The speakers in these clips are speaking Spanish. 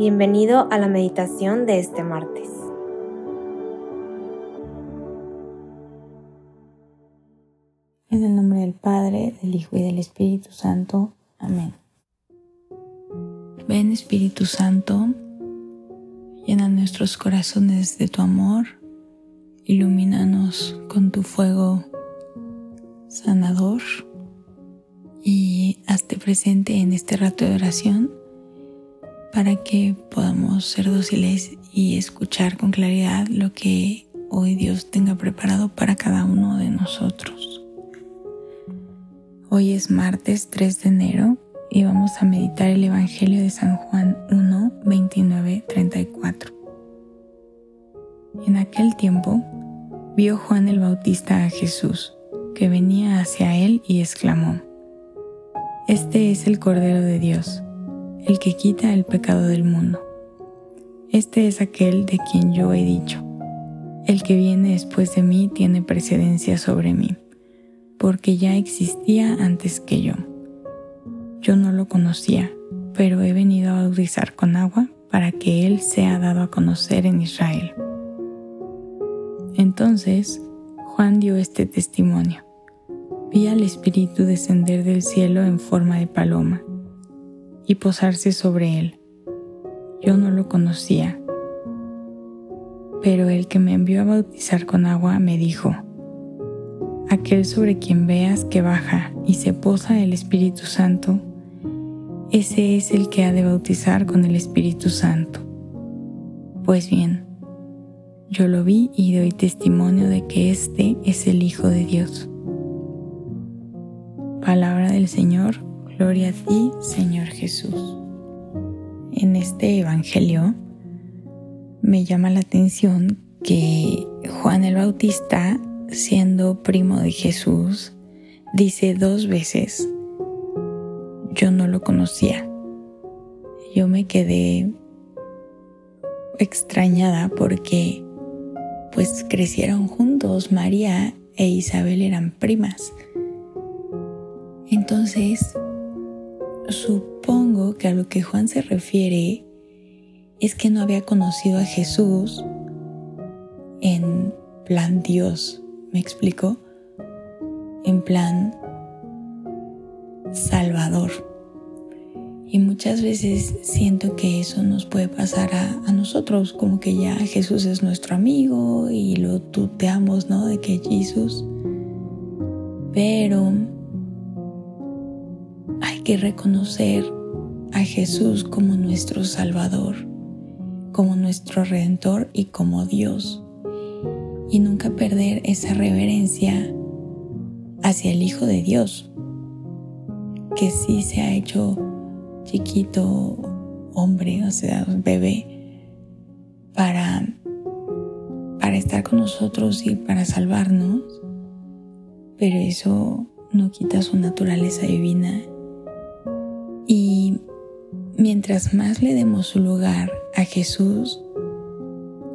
Bienvenido a la meditación de este martes. En el nombre del Padre, del Hijo y del Espíritu Santo. Amén. Ven Espíritu Santo, llena nuestros corazones de tu amor, ilumínanos con tu fuego sanador y hazte presente en este rato de oración para que podamos ser dóciles y escuchar con claridad lo que hoy Dios tenga preparado para cada uno de nosotros. Hoy es martes 3 de enero y vamos a meditar el Evangelio de San Juan 1, 29, 34. En aquel tiempo vio Juan el Bautista a Jesús, que venía hacia él y exclamó, Este es el Cordero de Dios el que quita el pecado del mundo. Este es aquel de quien yo he dicho, el que viene después de mí tiene precedencia sobre mí, porque ya existía antes que yo. Yo no lo conocía, pero he venido a bautizar con agua para que Él sea dado a conocer en Israel. Entonces Juan dio este testimonio. Vi al Espíritu descender del cielo en forma de paloma y posarse sobre él. Yo no lo conocía, pero el que me envió a bautizar con agua me dijo, aquel sobre quien veas que baja y se posa el Espíritu Santo, ese es el que ha de bautizar con el Espíritu Santo. Pues bien, yo lo vi y doy testimonio de que este es el Hijo de Dios. Palabra del Señor, Gloria a ti, Señor Jesús. En este Evangelio me llama la atención que Juan el Bautista, siendo primo de Jesús, dice dos veces, yo no lo conocía. Yo me quedé extrañada porque pues crecieron juntos, María e Isabel eran primas. Entonces supongo que a lo que Juan se refiere es que no había conocido a Jesús en plan Dios, ¿me explico? En plan Salvador. Y muchas veces siento que eso nos puede pasar a, nosotros, como que ya Jesús es nuestro amigo y lo tuteamos, ¿no? De que Jesús. Pero que reconocer a Jesús como nuestro Salvador, como nuestro Redentor y como Dios. Y nunca perder esa reverencia hacia el Hijo de Dios, que sí se ha hecho chiquito hombre, o sea, bebé, para, para estar con nosotros y para salvarnos, pero eso no quita su naturaleza divina mientras más le demos su lugar a Jesús,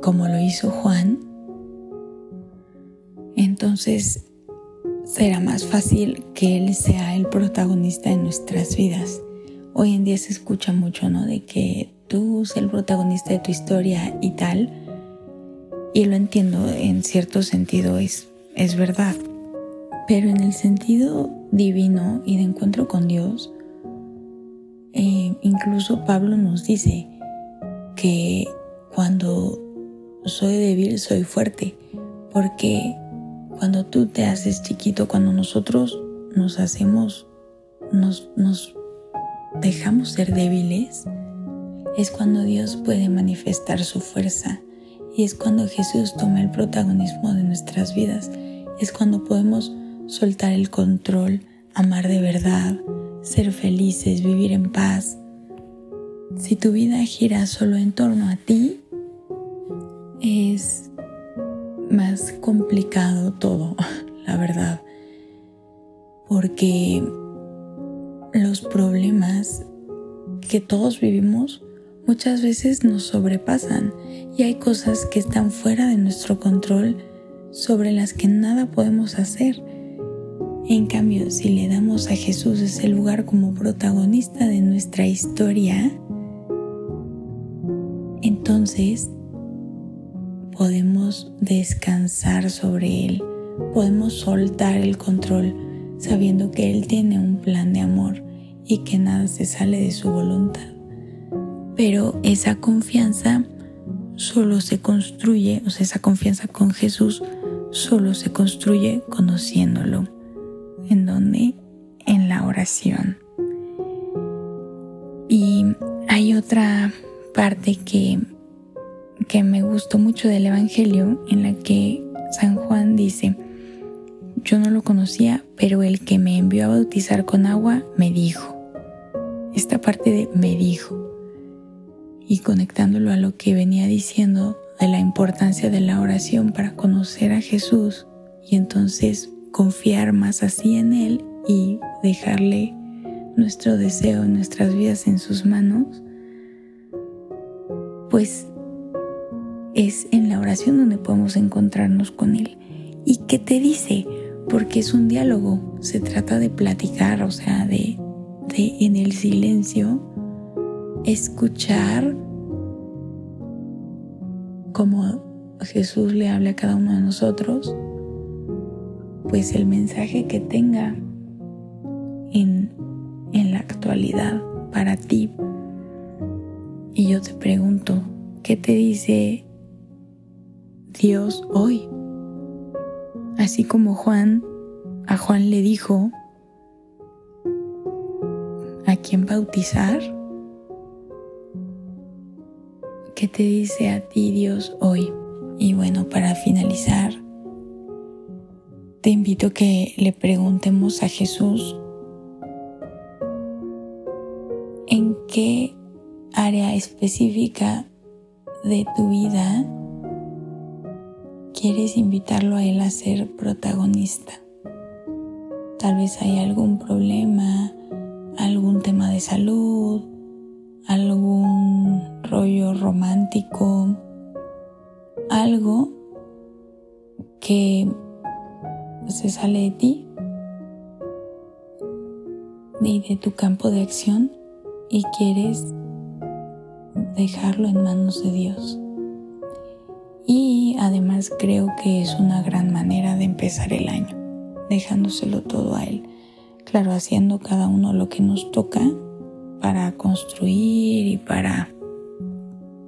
como lo hizo Juan, entonces será más fácil que Él sea el protagonista de nuestras vidas. Hoy en día se escucha mucho, ¿no? De que tú seas el protagonista de tu historia y tal. Y lo entiendo, en cierto sentido es, es verdad. Pero en el sentido divino y de encuentro con Dios, eh, incluso Pablo nos dice que cuando soy débil soy fuerte, porque cuando tú te haces chiquito, cuando nosotros nos hacemos, nos, nos dejamos ser débiles, es cuando Dios puede manifestar su fuerza y es cuando Jesús toma el protagonismo de nuestras vidas, es cuando podemos soltar el control, amar de verdad, ser felices, vivir en paz. Si tu vida gira solo en torno a ti, es más complicado todo, la verdad. Porque los problemas que todos vivimos muchas veces nos sobrepasan y hay cosas que están fuera de nuestro control sobre las que nada podemos hacer. En cambio, si le damos a Jesús ese lugar como protagonista de nuestra historia, entonces podemos descansar sobre Él, podemos soltar el control sabiendo que Él tiene un plan de amor y que nada se sale de su voluntad. Pero esa confianza solo se construye, o sea, esa confianza con Jesús solo se construye conociéndolo. ¿En donde En la oración. Y hay otra parte que, que me gustó mucho del Evangelio en la que San Juan dice, yo no lo conocía, pero el que me envió a bautizar con agua me dijo. Esta parte de me dijo. Y conectándolo a lo que venía diciendo de la importancia de la oración para conocer a Jesús y entonces confiar más así en Él y dejarle nuestro deseo, nuestras vidas en sus manos, pues es en la oración donde podemos encontrarnos con Él. ¿Y qué te dice? Porque es un diálogo, se trata de platicar, o sea, de, de en el silencio escuchar como Jesús le habla a cada uno de nosotros, pues el mensaje que tenga en, en la actualidad para ti. Y yo te pregunto, ¿qué te dice Dios hoy? Así como Juan, a Juan le dijo, ¿a quién bautizar? ¿Qué te dice a ti Dios hoy? Y bueno, para finalizar, te invito a que le preguntemos a Jesús en qué área específica de tu vida quieres invitarlo a él a ser protagonista. Tal vez hay algún problema, algún tema de salud, algún rollo romántico, algo que se sale de ti y de tu campo de acción y quieres dejarlo en manos de Dios. Y además creo que es una gran manera de empezar el año, dejándoselo todo a Él. Claro, haciendo cada uno lo que nos toca para construir y para,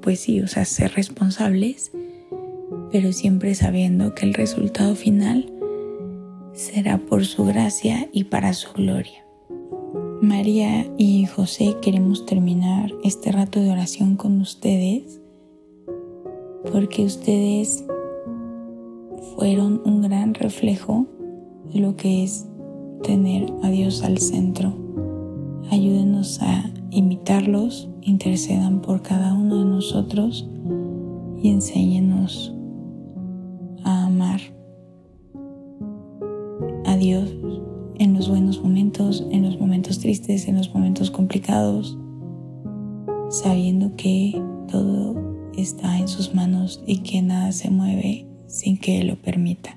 pues sí, o sea, ser responsables, pero siempre sabiendo que el resultado final será por su gracia y para su gloria. María y José queremos terminar este rato de oración con ustedes porque ustedes fueron un gran reflejo de lo que es tener a Dios al centro. Ayúdenos a imitarlos, intercedan por cada uno de nosotros y enséñenos Dios en los buenos momentos, en los momentos tristes, en los momentos complicados, sabiendo que todo está en sus manos y que nada se mueve sin que Él lo permita.